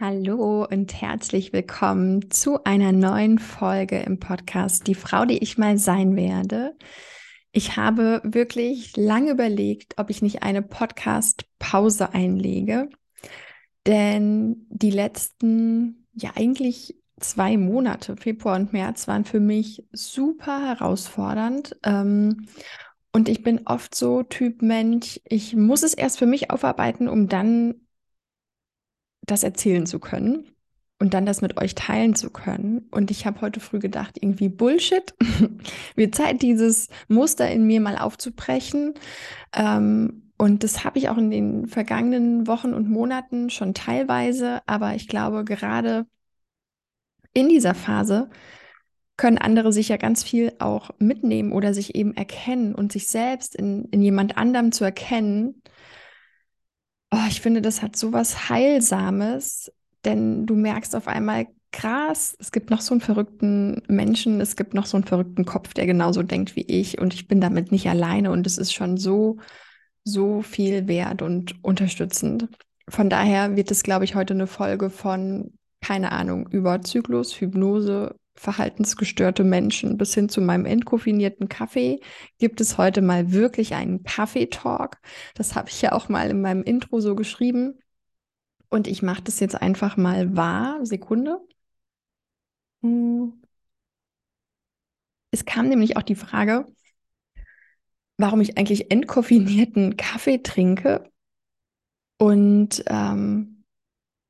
Hallo und herzlich willkommen zu einer neuen Folge im Podcast Die Frau, die ich mal sein werde. Ich habe wirklich lange überlegt, ob ich nicht eine Podcast-Pause einlege, denn die letzten, ja eigentlich zwei Monate, Februar und März, waren für mich super herausfordernd. Ähm, und ich bin oft so Typ Mensch, ich muss es erst für mich aufarbeiten, um dann das erzählen zu können und dann das mit euch teilen zu können. Und ich habe heute früh gedacht, irgendwie Bullshit. Wird Zeit, dieses Muster in mir mal aufzubrechen. Ähm, und das habe ich auch in den vergangenen Wochen und Monaten schon teilweise. Aber ich glaube, gerade in dieser Phase können andere sich ja ganz viel auch mitnehmen oder sich eben erkennen und sich selbst in, in jemand anderem zu erkennen, Oh, ich finde, das hat so was Heilsames, denn du merkst auf einmal, krass, es gibt noch so einen verrückten Menschen, es gibt noch so einen verrückten Kopf, der genauso denkt wie ich und ich bin damit nicht alleine und es ist schon so, so viel wert und unterstützend. Von daher wird es, glaube ich, heute eine Folge von, keine Ahnung, über Zyklus, Hypnose, verhaltensgestörte Menschen bis hin zu meinem entkoffinierten Kaffee gibt es heute mal wirklich einen Kaffeetalk. Das habe ich ja auch mal in meinem Intro so geschrieben. Und ich mache das jetzt einfach mal wahr. Sekunde. Hm. Es kam nämlich auch die Frage, warum ich eigentlich entkoffinierten Kaffee trinke. Und ähm,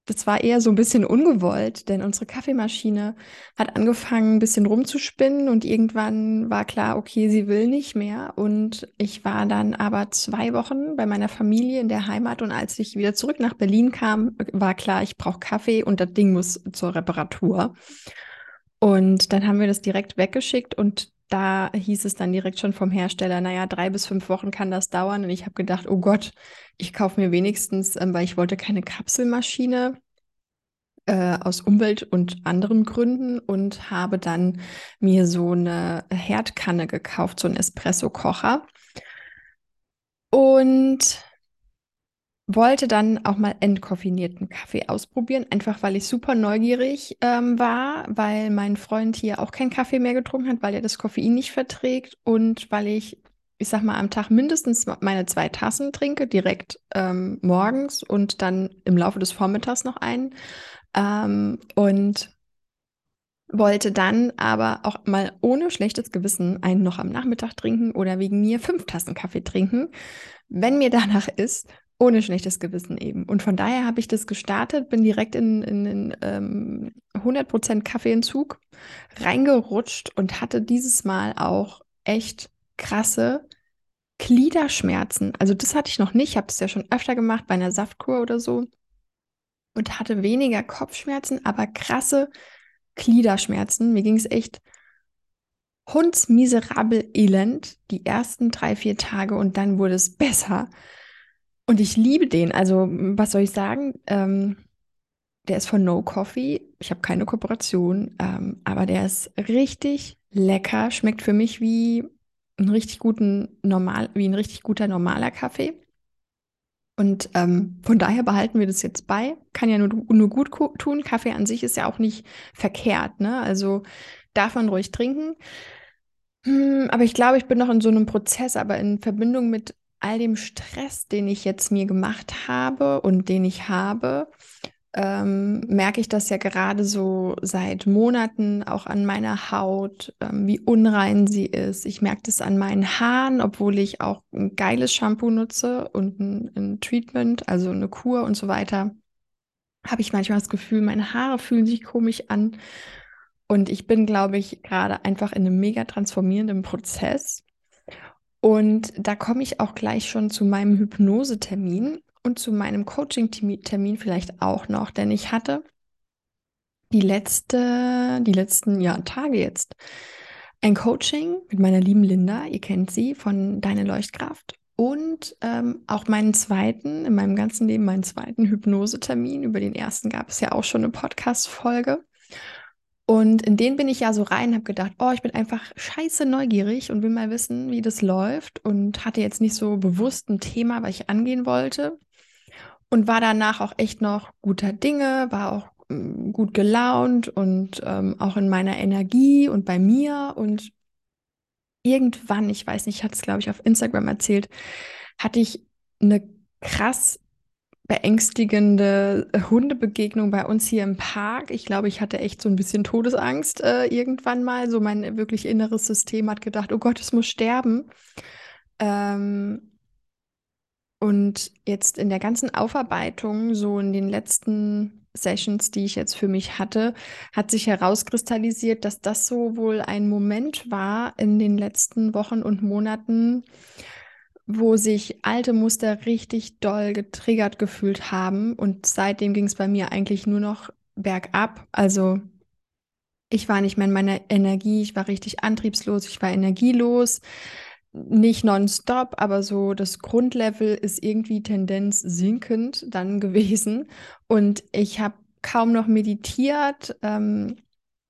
das war eher so ein bisschen ungewollt, denn unsere Kaffeemaschine hat angefangen, ein bisschen rumzuspinnen und irgendwann war klar, okay, sie will nicht mehr. Und ich war dann aber zwei Wochen bei meiner Familie in der Heimat und als ich wieder zurück nach Berlin kam, war klar, ich brauche Kaffee und das Ding muss zur Reparatur. Und dann haben wir das direkt weggeschickt und da hieß es dann direkt schon vom Hersteller, naja, drei bis fünf Wochen kann das dauern. Und ich habe gedacht, oh Gott, ich kaufe mir wenigstens, ähm, weil ich wollte keine Kapselmaschine äh, aus Umwelt- und anderen Gründen und habe dann mir so eine Herdkanne gekauft, so einen Espresso-Kocher. Und wollte dann auch mal entkoffinierten Kaffee ausprobieren, einfach weil ich super neugierig ähm, war, weil mein Freund hier auch keinen Kaffee mehr getrunken hat, weil er das Koffein nicht verträgt und weil ich, ich sag mal, am Tag mindestens meine zwei Tassen trinke, direkt ähm, morgens und dann im Laufe des Vormittags noch einen. Ähm, und wollte dann aber auch mal ohne schlechtes Gewissen einen noch am Nachmittag trinken oder wegen mir fünf Tassen Kaffee trinken, wenn mir danach ist ohne schlechtes Gewissen eben. Und von daher habe ich das gestartet, bin direkt in, in ähm, 100% Kaffeeentzug reingerutscht und hatte dieses Mal auch echt krasse Gliederschmerzen. Also das hatte ich noch nicht. Ich habe es ja schon öfter gemacht bei einer Saftkur oder so und hatte weniger Kopfschmerzen, aber krasse Gliederschmerzen. Mir ging es echt hundsmiserabel elend die ersten drei, vier Tage und dann wurde es besser. Und ich liebe den. Also, was soll ich sagen? Ähm, der ist von No Coffee. Ich habe keine Kooperation, ähm, aber der ist richtig lecker. Schmeckt für mich wie ein richtig guten normal, wie ein richtig guter normaler Kaffee. Und ähm, von daher behalten wir das jetzt bei. Kann ja nur, nur gut tun. Kaffee an sich ist ja auch nicht verkehrt, ne? Also darf man ruhig trinken. Hm, aber ich glaube, ich bin noch in so einem Prozess, aber in Verbindung mit all dem Stress, den ich jetzt mir gemacht habe und den ich habe, ähm, merke ich das ja gerade so seit Monaten auch an meiner Haut, ähm, wie unrein sie ist. Ich merke das an meinen Haaren, obwohl ich auch ein geiles Shampoo nutze und ein, ein Treatment, also eine Kur und so weiter. Habe ich manchmal das Gefühl, meine Haare fühlen sich komisch an. Und ich bin, glaube ich, gerade einfach in einem mega transformierenden Prozess. Und da komme ich auch gleich schon zu meinem Hypnosetermin und zu meinem Coaching-Termin vielleicht auch noch, denn ich hatte die letzte, die letzten ja, Tage jetzt ein Coaching mit meiner lieben Linda, ihr kennt sie von Deine Leuchtkraft und ähm, auch meinen zweiten, in meinem ganzen Leben meinen zweiten Hypnosetermin. Über den ersten gab es ja auch schon eine Podcast-Folge. Und in den bin ich ja so rein, habe gedacht, oh, ich bin einfach scheiße neugierig und will mal wissen, wie das läuft und hatte jetzt nicht so bewusst ein Thema, was ich angehen wollte. und war danach auch echt noch guter Dinge, war auch ähm, gut gelaunt und ähm, auch in meiner Energie und bei mir. Und irgendwann, ich weiß nicht, ich hatte es, glaube ich, auf Instagram erzählt, hatte ich eine krass beängstigende Hundebegegnung bei uns hier im Park. Ich glaube, ich hatte echt so ein bisschen Todesangst äh, irgendwann mal. So mein wirklich inneres System hat gedacht, oh Gott, es muss sterben. Ähm, und jetzt in der ganzen Aufarbeitung, so in den letzten Sessions, die ich jetzt für mich hatte, hat sich herauskristallisiert, dass das so wohl ein Moment war in den letzten Wochen und Monaten, wo sich alte Muster richtig doll getriggert gefühlt haben. Und seitdem ging es bei mir eigentlich nur noch bergab. Also ich war nicht mehr in meiner Energie, ich war richtig antriebslos, ich war energielos nicht nonstop, aber so das Grundlevel ist irgendwie Tendenz sinkend dann gewesen. Und ich habe kaum noch meditiert. Ähm,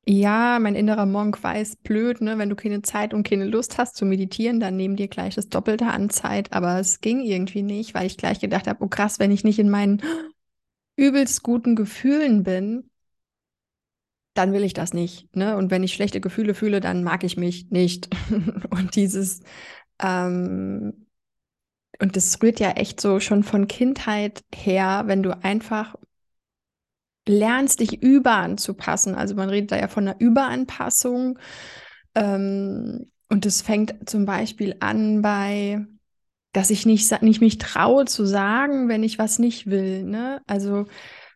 ja, mein innerer Monk weiß, blöd, ne? Wenn du keine Zeit und keine Lust hast zu meditieren, dann nehmen dir gleich das Doppelte an Zeit. Aber es ging irgendwie nicht, weil ich gleich gedacht habe, oh krass, wenn ich nicht in meinen übelst guten Gefühlen bin, dann will ich das nicht. Ne? Und wenn ich schlechte Gefühle fühle, dann mag ich mich nicht. und dieses, ähm, und das rührt ja echt so schon von Kindheit her, wenn du einfach lernst, dich überanzupassen. Also man redet da ja von einer Überanpassung. Ähm, und es fängt zum Beispiel an bei, dass ich nicht, nicht mich traue zu sagen, wenn ich was nicht will. Ne? Also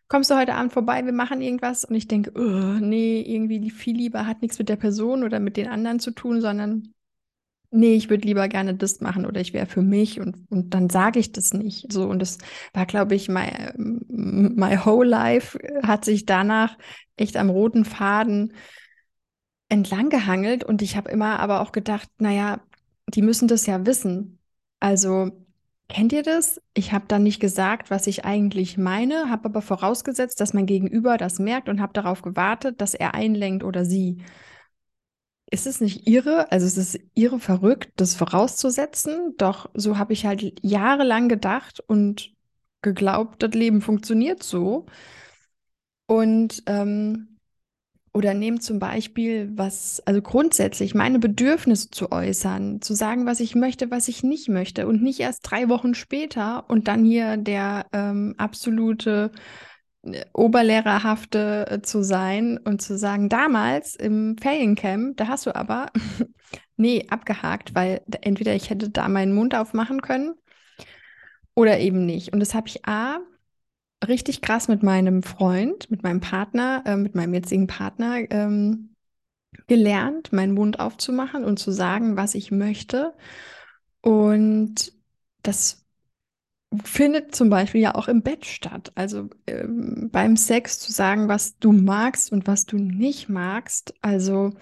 kommst du heute Abend vorbei, wir machen irgendwas und ich denke, nee, irgendwie viel lieber hat nichts mit der Person oder mit den anderen zu tun, sondern nee, ich würde lieber gerne das machen oder ich wäre für mich und, und dann sage ich das nicht. So, und das war, glaube ich, my, my whole life hat sich danach echt am roten Faden entlang gehangelt und ich habe immer aber auch gedacht, naja, die müssen das ja wissen. Also Kennt ihr das? Ich habe dann nicht gesagt, was ich eigentlich meine, habe aber vorausgesetzt, dass mein Gegenüber das merkt und habe darauf gewartet, dass er einlenkt oder sie. Ist es nicht irre? Also es ist irre verrückt, das vorauszusetzen. Doch so habe ich halt jahrelang gedacht und geglaubt, das Leben funktioniert so. Und ähm, oder nehmt zum Beispiel was, also grundsätzlich meine Bedürfnisse zu äußern, zu sagen, was ich möchte, was ich nicht möchte und nicht erst drei Wochen später und dann hier der ähm, absolute Oberlehrerhafte äh, zu sein und zu sagen, damals im Feriencamp, da hast du aber, nee, abgehakt, weil entweder ich hätte da meinen Mund aufmachen können oder eben nicht. Und das habe ich A, richtig krass mit meinem Freund, mit meinem Partner, äh, mit meinem jetzigen Partner ähm, gelernt, meinen Mund aufzumachen und zu sagen, was ich möchte. Und das findet zum Beispiel ja auch im Bett statt. Also ähm, beim Sex zu sagen, was du magst und was du nicht magst. Also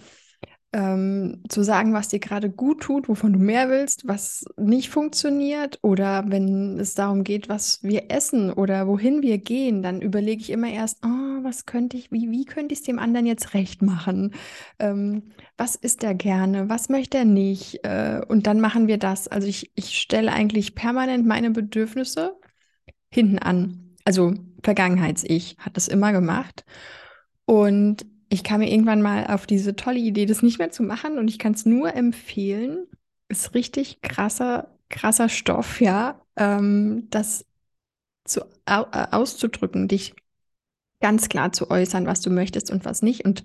ähm, zu sagen, was dir gerade gut tut, wovon du mehr willst, was nicht funktioniert oder wenn es darum geht, was wir essen oder wohin wir gehen, dann überlege ich immer erst, oh, was könnte ich, wie, wie könnte ich es dem anderen jetzt recht machen? Ähm, was ist er gerne? Was möchte er nicht? Äh, und dann machen wir das. Also ich, ich stelle eigentlich permanent meine Bedürfnisse hinten an. Also Vergangenheits-Ich hat das immer gemacht. Und ich kam mir irgendwann mal auf diese tolle Idee, das nicht mehr zu machen und ich kann es nur empfehlen. Ist richtig krasser, krasser Stoff, ja, ähm, das zu, au, äh, auszudrücken, dich ganz klar zu äußern, was du möchtest und was nicht. Und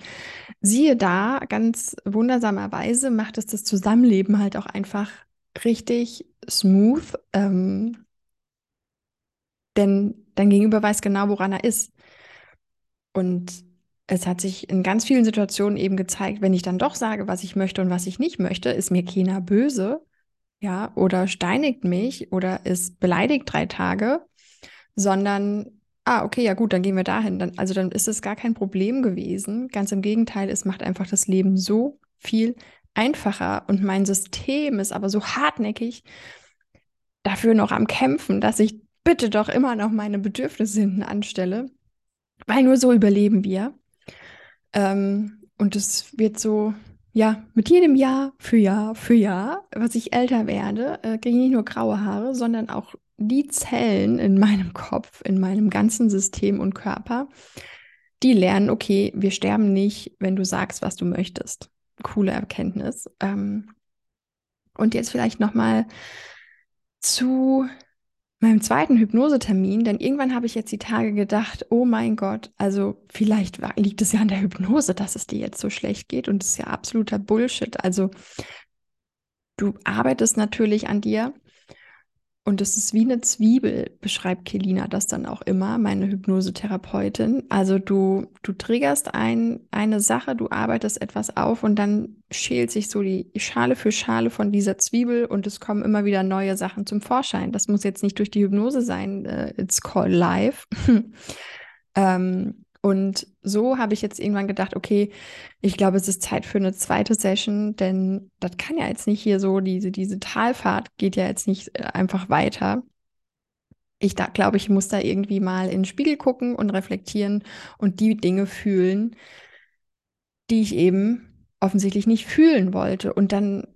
siehe da, ganz wundersamerweise macht es das Zusammenleben halt auch einfach richtig smooth. Ähm, denn dein Gegenüber weiß genau, woran er ist. Und es hat sich in ganz vielen Situationen eben gezeigt, wenn ich dann doch sage, was ich möchte und was ich nicht möchte, ist mir keiner böse, ja, oder steinigt mich oder ist beleidigt drei Tage, sondern, ah, okay, ja gut, dann gehen wir dahin. Dann, also dann ist es gar kein Problem gewesen. Ganz im Gegenteil, es macht einfach das Leben so viel einfacher und mein System ist aber so hartnäckig dafür noch am Kämpfen, dass ich bitte doch immer noch meine Bedürfnisse hinten anstelle, weil nur so überleben wir. Ähm, und es wird so, ja, mit jedem Jahr für Jahr für Jahr, was ich älter werde, äh, kriege ich nicht nur graue Haare, sondern auch die Zellen in meinem Kopf, in meinem ganzen System und Körper, die lernen, okay, wir sterben nicht, wenn du sagst, was du möchtest. Coole Erkenntnis. Ähm, und jetzt vielleicht noch mal zu meinem zweiten Hypnosetermin, denn irgendwann habe ich jetzt die Tage gedacht, oh mein Gott, also vielleicht liegt es ja an der Hypnose, dass es dir jetzt so schlecht geht und das ist ja absoluter Bullshit. Also du arbeitest natürlich an dir und es ist wie eine Zwiebel, beschreibt Kelina das dann auch immer, meine Hypnosetherapeutin. Also du, du triggerst ein, eine Sache, du arbeitest etwas auf und dann schält sich so die Schale für Schale von dieser Zwiebel und es kommen immer wieder neue Sachen zum Vorschein. Das muss jetzt nicht durch die Hypnose sein, uh, it's called life. ähm, und so habe ich jetzt irgendwann gedacht, okay, ich glaube, es ist Zeit für eine zweite Session, denn das kann ja jetzt nicht hier so, diese, diese Talfahrt geht ja jetzt nicht äh, einfach weiter. Ich da glaube, ich muss da irgendwie mal in den Spiegel gucken und reflektieren und die Dinge fühlen, die ich eben offensichtlich nicht fühlen wollte. Und dann,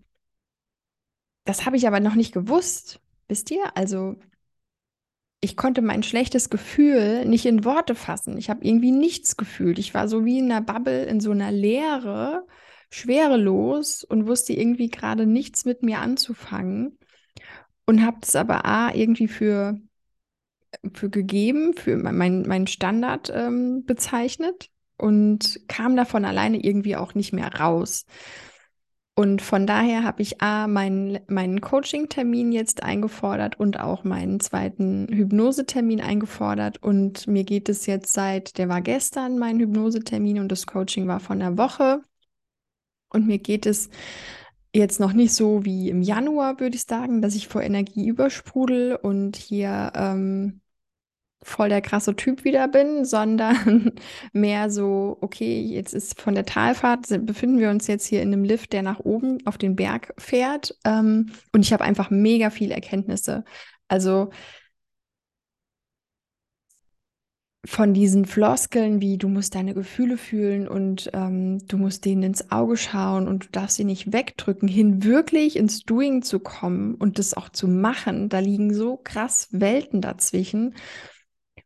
das habe ich aber noch nicht gewusst, wisst ihr? Also ich konnte mein schlechtes Gefühl nicht in Worte fassen. Ich habe irgendwie nichts gefühlt. Ich war so wie in einer Bubble, in so einer Leere, schwerelos und wusste irgendwie gerade nichts mit mir anzufangen. Und habe es aber A, irgendwie für, für gegeben, für meinen mein Standard ähm, bezeichnet und kam davon alleine irgendwie auch nicht mehr raus. Und von daher habe ich A, meinen, meinen Coaching-Termin jetzt eingefordert und auch meinen zweiten Hypnosetermin eingefordert. Und mir geht es jetzt seit, der war gestern mein Hypnosetermin und das Coaching war von der Woche. Und mir geht es jetzt noch nicht so wie im Januar, würde ich sagen, dass ich vor Energie übersprudel und hier ähm, voll der krasse Typ wieder bin, sondern mehr so, okay, jetzt ist von der Talfahrt, befinden wir uns jetzt hier in einem Lift, der nach oben auf den Berg fährt. Ähm, und ich habe einfach mega viele Erkenntnisse. Also von diesen Floskeln wie du musst deine Gefühle fühlen und ähm, du musst denen ins Auge schauen und du darfst sie nicht wegdrücken, hin wirklich ins Doing zu kommen und das auch zu machen, da liegen so krass Welten dazwischen.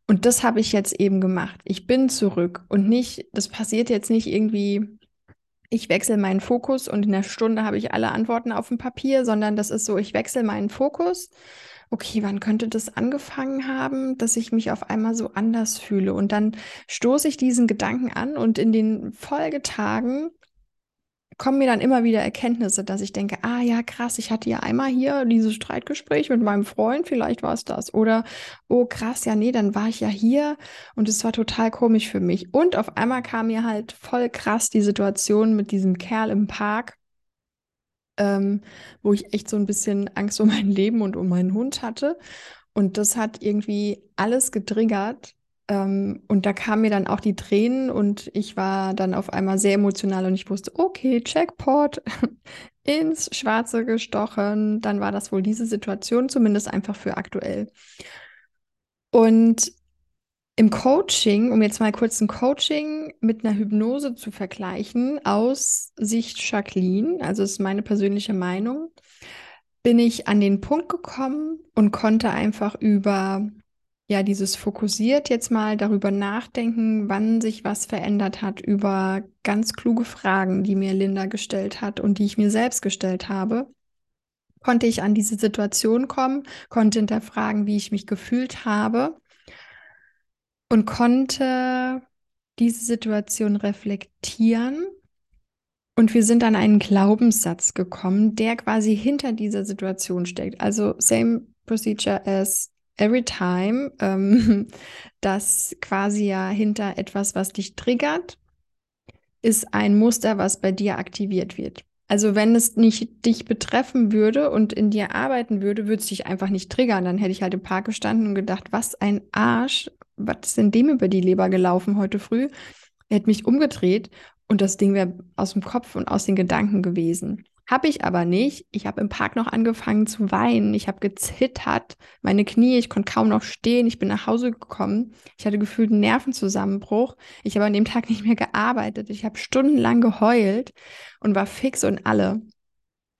Und das habe ich jetzt eben gemacht. Ich bin zurück und nicht, das passiert jetzt nicht irgendwie, ich wechsle meinen Fokus und in der Stunde habe ich alle Antworten auf dem Papier, sondern das ist so, ich wechsle meinen Fokus. Okay, wann könnte das angefangen haben, dass ich mich auf einmal so anders fühle? Und dann stoße ich diesen Gedanken an und in den Folgetagen kommen mir dann immer wieder Erkenntnisse, dass ich denke, ah ja, krass, ich hatte ja einmal hier dieses Streitgespräch mit meinem Freund, vielleicht war es das. Oder, oh krass, ja, nee, dann war ich ja hier und es war total komisch für mich. Und auf einmal kam mir halt voll krass die Situation mit diesem Kerl im Park, ähm, wo ich echt so ein bisschen Angst um mein Leben und um meinen Hund hatte. Und das hat irgendwie alles getriggert, ähm, und da kamen mir dann auch die Tränen und ich war dann auf einmal sehr emotional und ich wusste, okay, Checkpot, ins Schwarze gestochen. Dann war das wohl diese Situation, zumindest einfach für aktuell. Und im Coaching, um jetzt mal kurz ein Coaching mit einer Hypnose zu vergleichen, aus Sicht Jacqueline, also ist meine persönliche Meinung, bin ich an den Punkt gekommen und konnte einfach über ja, dieses fokussiert jetzt mal darüber nachdenken, wann sich was verändert hat, über ganz kluge Fragen, die mir Linda gestellt hat und die ich mir selbst gestellt habe, konnte ich an diese Situation kommen, konnte hinterfragen, wie ich mich gefühlt habe und konnte diese Situation reflektieren. Und wir sind an einen Glaubenssatz gekommen, der quasi hinter dieser Situation steckt. Also same procedure as every time, ähm, dass quasi ja hinter etwas, was dich triggert, ist ein Muster, was bei dir aktiviert wird. Also wenn es nicht dich betreffen würde und in dir arbeiten würde, würde es dich einfach nicht triggern. Dann hätte ich halt im Park gestanden und gedacht, was ein Arsch, was ist denn dem über die Leber gelaufen heute früh? Er hätte mich umgedreht und das Ding wäre aus dem Kopf und aus den Gedanken gewesen. Habe ich aber nicht. Ich habe im Park noch angefangen zu weinen. Ich habe gezittert, meine Knie, ich konnte kaum noch stehen. Ich bin nach Hause gekommen. Ich hatte gefühlt einen Nervenzusammenbruch. Ich habe an dem Tag nicht mehr gearbeitet. Ich habe stundenlang geheult und war fix und alle.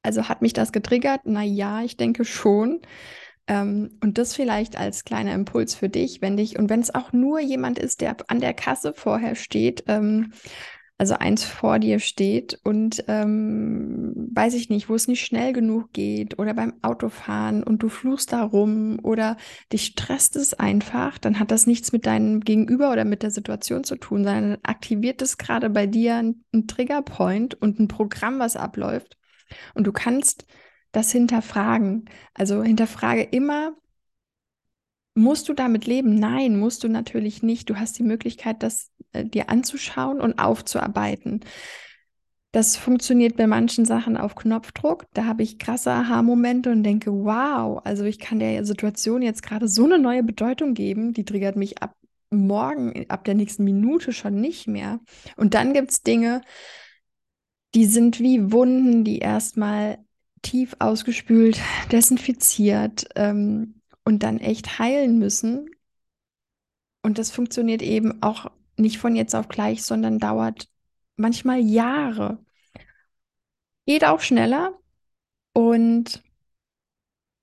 Also hat mich das getriggert? Na ja, ich denke schon. Ähm, und das vielleicht als kleiner Impuls für dich, wenn dich, und wenn es auch nur jemand ist, der an der Kasse vorher steht, ähm, also eins vor dir steht und ähm, weiß ich nicht, wo es nicht schnell genug geht oder beim Autofahren und du fluchst da rum oder dich stresst es einfach, dann hat das nichts mit deinem Gegenüber oder mit der Situation zu tun, sondern aktiviert es gerade bei dir ein, ein Triggerpoint und ein Programm, was abläuft. Und du kannst das hinterfragen. Also hinterfrage immer, Musst du damit leben? Nein, musst du natürlich nicht. Du hast die Möglichkeit, das äh, dir anzuschauen und aufzuarbeiten. Das funktioniert bei manchen Sachen auf Knopfdruck. Da habe ich krasse Aha-Momente und denke, wow, also ich kann der Situation jetzt gerade so eine neue Bedeutung geben, die triggert mich ab morgen, ab der nächsten Minute schon nicht mehr. Und dann gibt es Dinge, die sind wie Wunden, die erstmal tief ausgespült, desinfiziert, ähm, und dann echt heilen müssen. Und das funktioniert eben auch nicht von jetzt auf gleich, sondern dauert manchmal Jahre. Geht auch schneller und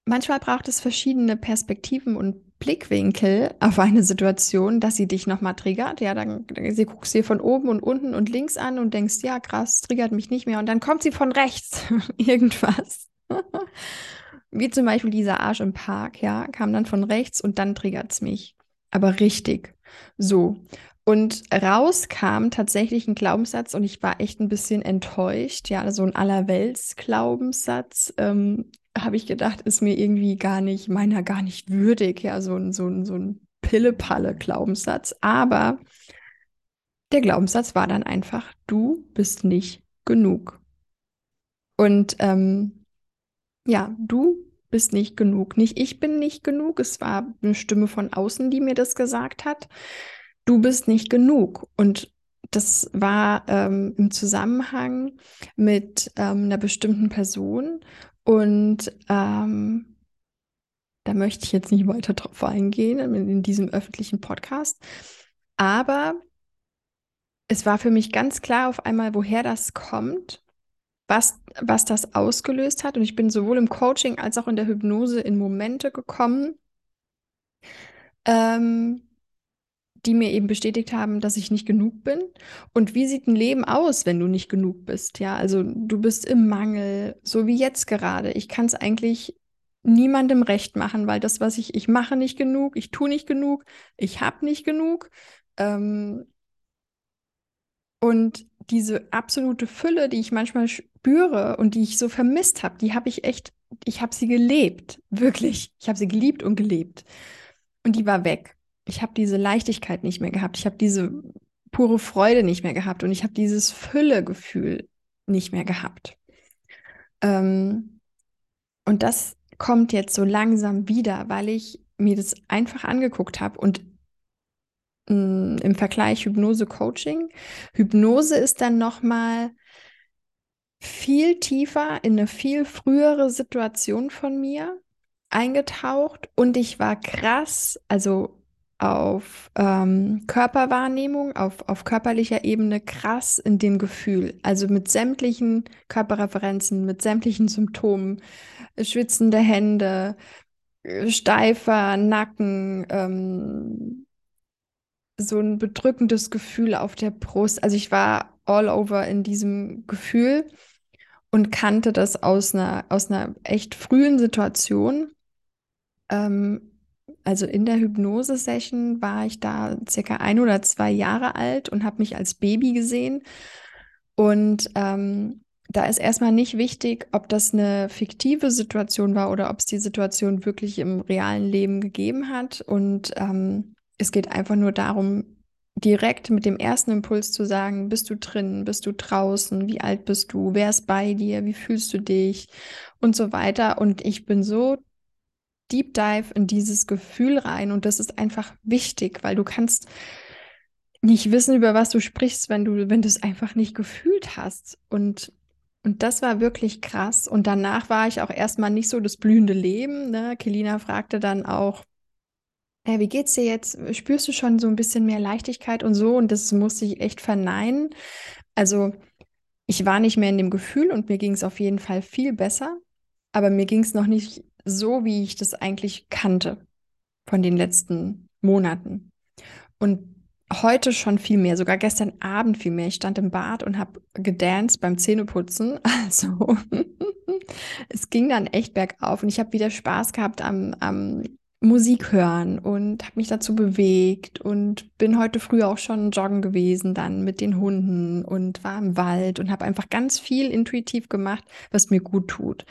manchmal braucht es verschiedene Perspektiven und Blickwinkel auf eine Situation, dass sie dich nochmal triggert. Ja, dann, dann sie guckst dir von oben und unten und links an und denkst, ja, krass, triggert mich nicht mehr. Und dann kommt sie von rechts, irgendwas. Wie zum Beispiel dieser Arsch im Park, ja, kam dann von rechts und dann triggert es mich. Aber richtig. So. Und raus kam tatsächlich ein Glaubenssatz und ich war echt ein bisschen enttäuscht. Ja, so ein Allerwelts-Glaubenssatz, ähm, habe ich gedacht, ist mir irgendwie gar nicht, meiner gar nicht würdig. Ja, so ein, so ein, so ein Pille-Palle-Glaubenssatz. Aber der Glaubenssatz war dann einfach, du bist nicht genug. Und ähm, ja, du bist nicht genug. Nicht ich bin nicht genug. Es war eine Stimme von außen, die mir das gesagt hat. Du bist nicht genug. Und das war ähm, im Zusammenhang mit ähm, einer bestimmten Person. Und ähm, da möchte ich jetzt nicht weiter drauf eingehen in diesem öffentlichen Podcast. Aber es war für mich ganz klar auf einmal, woher das kommt was, was das ausgelöst hat. Und ich bin sowohl im Coaching als auch in der Hypnose in Momente gekommen, ähm, die mir eben bestätigt haben, dass ich nicht genug bin. Und wie sieht ein Leben aus, wenn du nicht genug bist? Ja, also du bist im Mangel, so wie jetzt gerade. Ich kann es eigentlich niemandem recht machen, weil das, was ich, ich mache nicht genug, ich tue nicht genug, ich habe nicht genug. Ähm, und diese absolute Fülle, die ich manchmal spüre und die ich so vermisst habe, die habe ich echt, ich habe sie gelebt, wirklich. Ich habe sie geliebt und gelebt. Und die war weg. Ich habe diese Leichtigkeit nicht mehr gehabt. Ich habe diese pure Freude nicht mehr gehabt und ich habe dieses Füllegefühl nicht mehr gehabt. Ähm, und das kommt jetzt so langsam wieder, weil ich mir das einfach angeguckt habe und Mm, im Vergleich Hypnose-Coaching. Hypnose ist dann nochmal viel tiefer in eine viel frühere Situation von mir eingetaucht und ich war krass, also auf ähm, Körperwahrnehmung, auf, auf körperlicher Ebene krass in dem Gefühl. Also mit sämtlichen Körperreferenzen, mit sämtlichen Symptomen, schwitzende Hände, steifer Nacken, ähm, so ein bedrückendes Gefühl auf der Brust. Also ich war all over in diesem Gefühl und kannte das aus einer, aus einer echt frühen Situation. Ähm, also in der Hypnose-Session war ich da circa ein oder zwei Jahre alt und habe mich als Baby gesehen. Und ähm, da ist erstmal nicht wichtig, ob das eine fiktive Situation war oder ob es die Situation wirklich im realen Leben gegeben hat. Und ähm, es geht einfach nur darum, direkt mit dem ersten Impuls zu sagen, bist du drin, bist du draußen, wie alt bist du, wer ist bei dir, wie fühlst du dich und so weiter. Und ich bin so deep dive in dieses Gefühl rein und das ist einfach wichtig, weil du kannst nicht wissen, über was du sprichst, wenn du, wenn du es einfach nicht gefühlt hast. Und, und das war wirklich krass. Und danach war ich auch erstmal nicht so das blühende Leben. Ne? Kelina fragte dann auch, äh, wie geht's dir jetzt? Spürst du schon so ein bisschen mehr Leichtigkeit und so? Und das musste ich echt verneinen. Also ich war nicht mehr in dem Gefühl und mir ging es auf jeden Fall viel besser, aber mir ging es noch nicht so, wie ich das eigentlich kannte von den letzten Monaten. Und heute schon viel mehr, sogar gestern Abend viel mehr. Ich stand im Bad und habe gedanced beim Zähneputzen. Also es ging dann echt bergauf und ich habe wieder Spaß gehabt am, am Musik hören und habe mich dazu bewegt und bin heute früh auch schon joggen gewesen, dann mit den Hunden und war im Wald und habe einfach ganz viel intuitiv gemacht, was mir gut tut.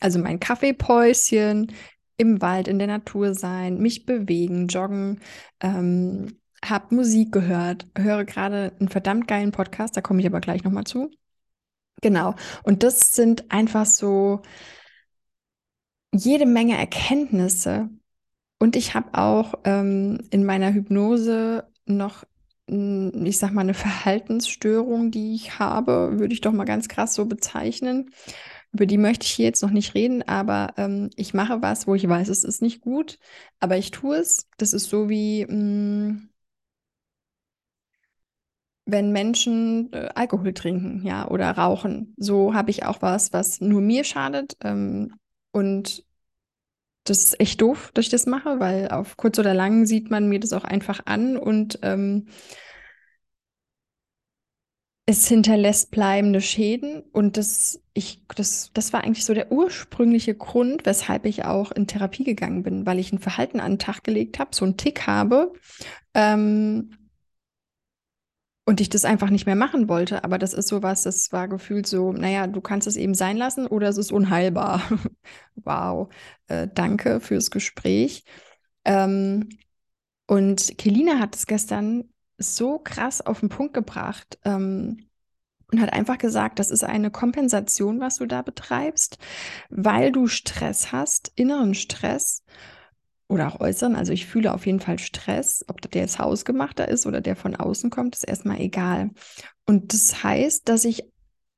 Also mein Kaffeepäuschen, im Wald, in der Natur sein, mich bewegen, joggen, ähm, habe Musik gehört, höre gerade einen verdammt geilen Podcast, da komme ich aber gleich nochmal zu. Genau. Und das sind einfach so jede Menge Erkenntnisse. Und ich habe auch ähm, in meiner Hypnose noch, ich sag mal, eine Verhaltensstörung, die ich habe, würde ich doch mal ganz krass so bezeichnen. Über die möchte ich hier jetzt noch nicht reden, aber ähm, ich mache was, wo ich weiß, es ist nicht gut, aber ich tue es. Das ist so wie, mh, mm, wenn Menschen äh, Alkohol trinken, ja, oder rauchen. So habe ich auch was, was nur mir schadet. Ähm, und das ist echt doof, dass ich das mache, weil auf kurz oder lang sieht man mir das auch einfach an und ähm, es hinterlässt bleibende Schäden und das, ich, das, das war eigentlich so der ursprüngliche Grund, weshalb ich auch in Therapie gegangen bin, weil ich ein Verhalten an den Tag gelegt habe, so einen Tick habe ähm, und ich das einfach nicht mehr machen wollte. Aber das ist sowas, das war gefühlt so, naja, du kannst es eben sein lassen oder es ist unheilbar. wow, äh, danke fürs Gespräch. Ähm, und Kelina hat es gestern so krass auf den Punkt gebracht ähm, und hat einfach gesagt, das ist eine Kompensation, was du da betreibst, weil du Stress hast, inneren Stress oder auch äußeren. Also ich fühle auf jeden Fall Stress, ob der jetzt hausgemachter ist oder der von außen kommt, ist erstmal egal. Und das heißt, dass ich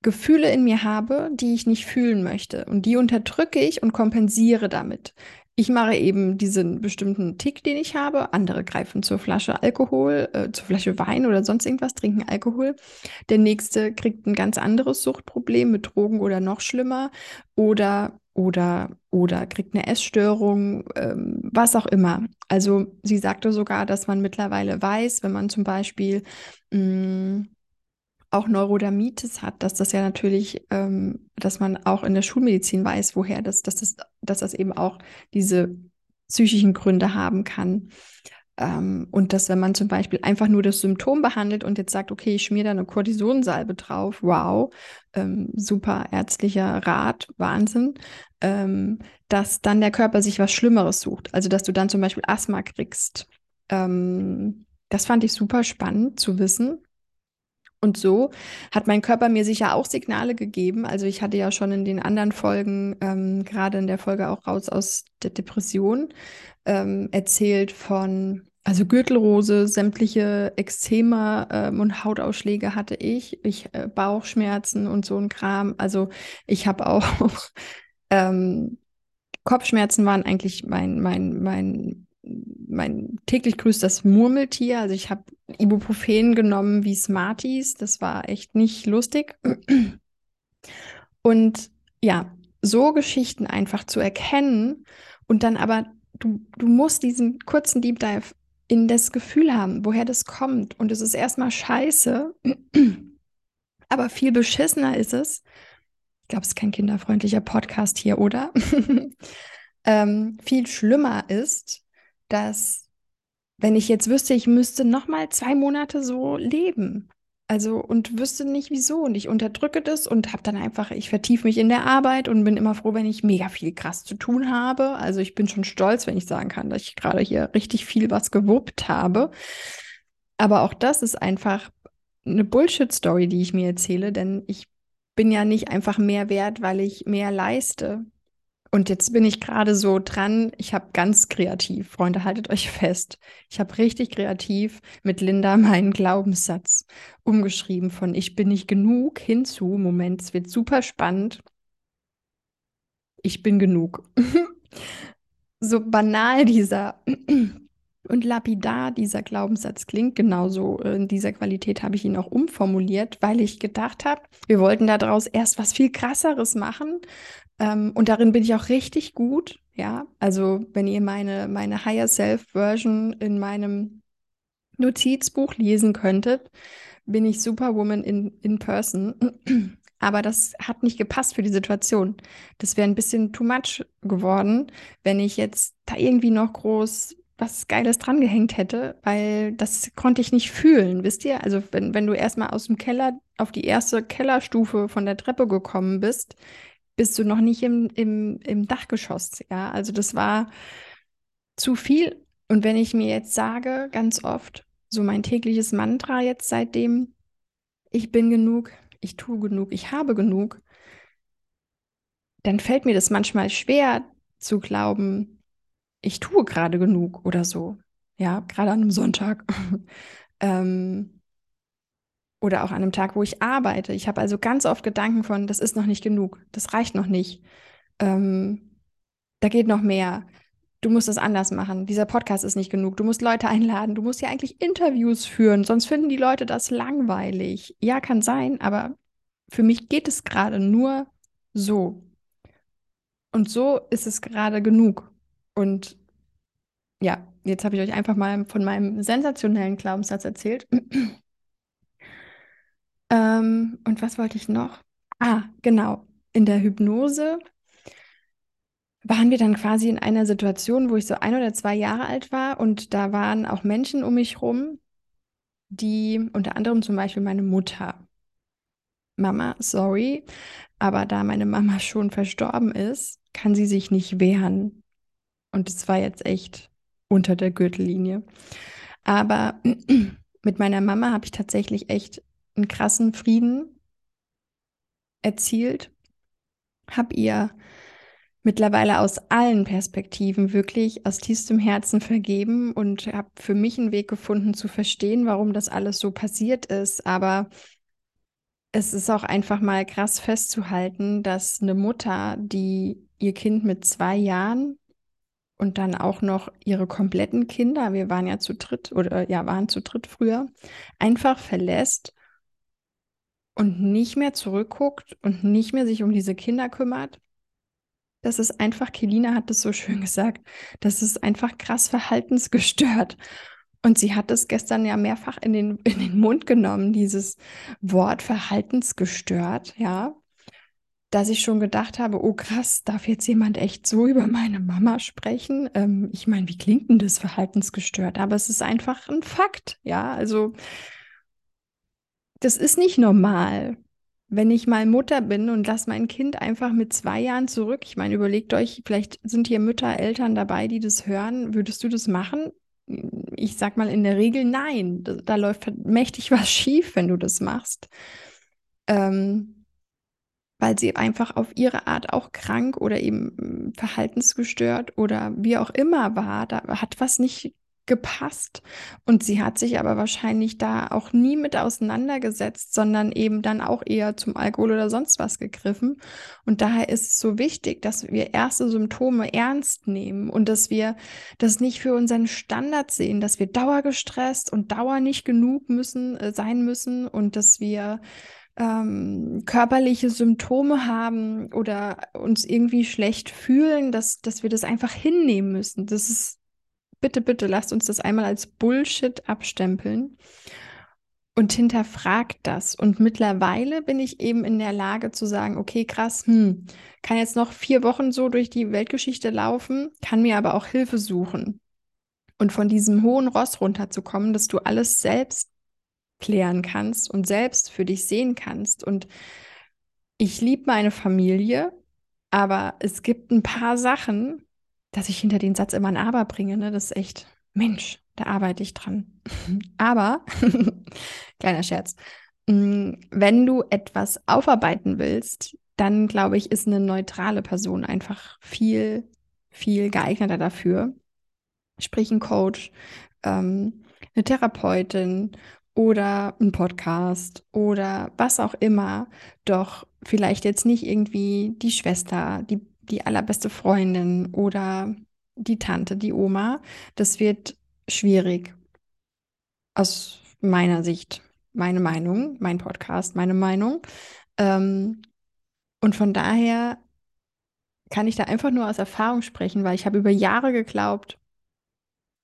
Gefühle in mir habe, die ich nicht fühlen möchte. Und die unterdrücke ich und kompensiere damit. Ich mache eben diesen bestimmten Tick, den ich habe. Andere greifen zur Flasche Alkohol, äh, zur Flasche Wein oder sonst irgendwas, trinken Alkohol. Der nächste kriegt ein ganz anderes Suchtproblem mit Drogen oder noch schlimmer. Oder, oder, oder kriegt eine Essstörung, ähm, was auch immer. Also sie sagte sogar, dass man mittlerweile weiß, wenn man zum Beispiel mh, mm, auch Neurodermitis hat, dass das ja natürlich, ähm, dass man auch in der Schulmedizin weiß, woher das, dass das, dass das eben auch diese psychischen Gründe haben kann. Ähm, und dass wenn man zum Beispiel einfach nur das Symptom behandelt und jetzt sagt, okay, ich schmier da eine Kortisonsalbe drauf, wow, ähm, super ärztlicher Rat, Wahnsinn, ähm, dass dann der Körper sich was Schlimmeres sucht. Also dass du dann zum Beispiel Asthma kriegst. Ähm, das fand ich super spannend zu wissen. Und so hat mein Körper mir sicher auch Signale gegeben. Also ich hatte ja schon in den anderen Folgen, ähm, gerade in der Folge auch raus aus der Depression, ähm, erzählt von, also Gürtelrose, sämtliche Exzema ähm, und Hautausschläge hatte ich, ich äh, Bauchschmerzen und so ein Kram. Also ich habe auch ähm, Kopfschmerzen waren eigentlich mein, mein, mein mein täglich grüßt das Murmeltier. Also ich habe Ibuprofen genommen wie Smarties. Das war echt nicht lustig. Und ja, so Geschichten einfach zu erkennen und dann aber, du, du musst diesen kurzen Deep Dive in das Gefühl haben, woher das kommt. Und es ist erstmal scheiße, aber viel beschissener ist es. Ich glaube, es ist kein kinderfreundlicher Podcast hier, oder? ähm, viel schlimmer ist, dass wenn ich jetzt wüsste, ich müsste noch mal zwei Monate so leben, also und wüsste nicht wieso und ich unterdrücke das und habe dann einfach, ich vertiefe mich in der Arbeit und bin immer froh, wenn ich mega viel krass zu tun habe. Also ich bin schon stolz, wenn ich sagen kann, dass ich gerade hier richtig viel was gewuppt habe. Aber auch das ist einfach eine Bullshit-Story, die ich mir erzähle, denn ich bin ja nicht einfach mehr wert, weil ich mehr leiste. Und jetzt bin ich gerade so dran, ich habe ganz kreativ, Freunde, haltet euch fest, ich habe richtig kreativ mit Linda meinen Glaubenssatz umgeschrieben von ich bin nicht genug hinzu, Moment, es wird super spannend, ich bin genug. so banal dieser und lapidar dieser Glaubenssatz klingt, genauso in dieser Qualität habe ich ihn auch umformuliert, weil ich gedacht habe, wir wollten daraus erst was viel krasseres machen, ähm, und darin bin ich auch richtig gut. Ja, also wenn ihr meine, meine Higher Self Version in meinem Notizbuch lesen könntet, bin ich Superwoman in, in person. Aber das hat nicht gepasst für die Situation. Das wäre ein bisschen too much geworden, wenn ich jetzt da irgendwie noch groß was Geiles dran gehängt hätte, weil das konnte ich nicht fühlen, wisst ihr? Also wenn, wenn du erstmal aus dem Keller auf die erste Kellerstufe von der Treppe gekommen bist, bist du noch nicht im, im, im Dachgeschoss, ja? Also das war zu viel. Und wenn ich mir jetzt sage, ganz oft, so mein tägliches Mantra jetzt seitdem, ich bin genug, ich tue genug, ich habe genug, dann fällt mir das manchmal schwer zu glauben, ich tue gerade genug oder so. Ja, gerade an einem Sonntag. ähm, oder auch an einem Tag, wo ich arbeite. Ich habe also ganz oft Gedanken von, das ist noch nicht genug, das reicht noch nicht. Ähm, da geht noch mehr. Du musst es anders machen. Dieser Podcast ist nicht genug. Du musst Leute einladen. Du musst ja eigentlich Interviews führen, sonst finden die Leute das langweilig. Ja, kann sein, aber für mich geht es gerade nur so. Und so ist es gerade genug. Und ja, jetzt habe ich euch einfach mal von meinem sensationellen Glaubenssatz erzählt. Ähm, und was wollte ich noch? Ah, genau. In der Hypnose waren wir dann quasi in einer Situation, wo ich so ein oder zwei Jahre alt war und da waren auch Menschen um mich rum, die unter anderem zum Beispiel meine Mutter. Mama, sorry, aber da meine Mama schon verstorben ist, kann sie sich nicht wehren. Und es war jetzt echt unter der Gürtellinie. Aber mit meiner Mama habe ich tatsächlich echt einen krassen Frieden erzielt, habe ihr mittlerweile aus allen Perspektiven wirklich aus tiefstem Herzen vergeben und habe für mich einen Weg gefunden zu verstehen, warum das alles so passiert ist. Aber es ist auch einfach mal krass festzuhalten, dass eine Mutter, die ihr Kind mit zwei Jahren und dann auch noch ihre kompletten Kinder, wir waren ja zu dritt oder ja, waren zu dritt früher, einfach verlässt und nicht mehr zurückguckt und nicht mehr sich um diese Kinder kümmert. Das ist einfach, Kelina hat es so schön gesagt, das ist einfach krass verhaltensgestört. Und sie hat es gestern ja mehrfach in den, in den Mund genommen, dieses Wort verhaltensgestört, ja, dass ich schon gedacht habe, oh krass, darf jetzt jemand echt so über meine Mama sprechen? Ähm, ich meine, wie klingt denn das verhaltensgestört? Aber es ist einfach ein Fakt, ja, also das ist nicht normal. Wenn ich mal Mutter bin und lasse mein Kind einfach mit zwei Jahren zurück, ich meine, überlegt euch, vielleicht sind hier Mütter, Eltern dabei, die das hören, würdest du das machen? ich sag mal in der Regel nein. Da, da läuft mächtig was schief, wenn du das machst. Ähm, weil sie einfach auf ihre Art auch krank oder eben hm, verhaltensgestört oder wie auch immer war. Da hat was nicht gepasst. Und sie hat sich aber wahrscheinlich da auch nie mit auseinandergesetzt, sondern eben dann auch eher zum Alkohol oder sonst was gegriffen. Und daher ist es so wichtig, dass wir erste Symptome ernst nehmen und dass wir das nicht für unseren Standard sehen, dass wir dauergestresst und dauer nicht genug müssen, äh, sein müssen und dass wir ähm, körperliche Symptome haben oder uns irgendwie schlecht fühlen, dass, dass wir das einfach hinnehmen müssen. Das ist bitte, bitte lasst uns das einmal als Bullshit abstempeln und hinterfragt das. Und mittlerweile bin ich eben in der Lage zu sagen, okay, krass, hm, kann jetzt noch vier Wochen so durch die Weltgeschichte laufen, kann mir aber auch Hilfe suchen. Und von diesem hohen Ross runterzukommen, dass du alles selbst klären kannst und selbst für dich sehen kannst. Und ich liebe meine Familie, aber es gibt ein paar Sachen, dass ich hinter den Satz immer ein Aber bringe. Ne? Das ist echt, Mensch, da arbeite ich dran. Aber, kleiner Scherz, mm, wenn du etwas aufarbeiten willst, dann glaube ich, ist eine neutrale Person einfach viel, viel geeigneter dafür. Sprich ein Coach, ähm, eine Therapeutin oder ein Podcast oder was auch immer. Doch vielleicht jetzt nicht irgendwie die Schwester, die die allerbeste Freundin oder die Tante, die Oma. Das wird schwierig aus meiner Sicht, meine Meinung, mein Podcast, meine Meinung. Ähm, und von daher kann ich da einfach nur aus Erfahrung sprechen, weil ich habe über Jahre geglaubt,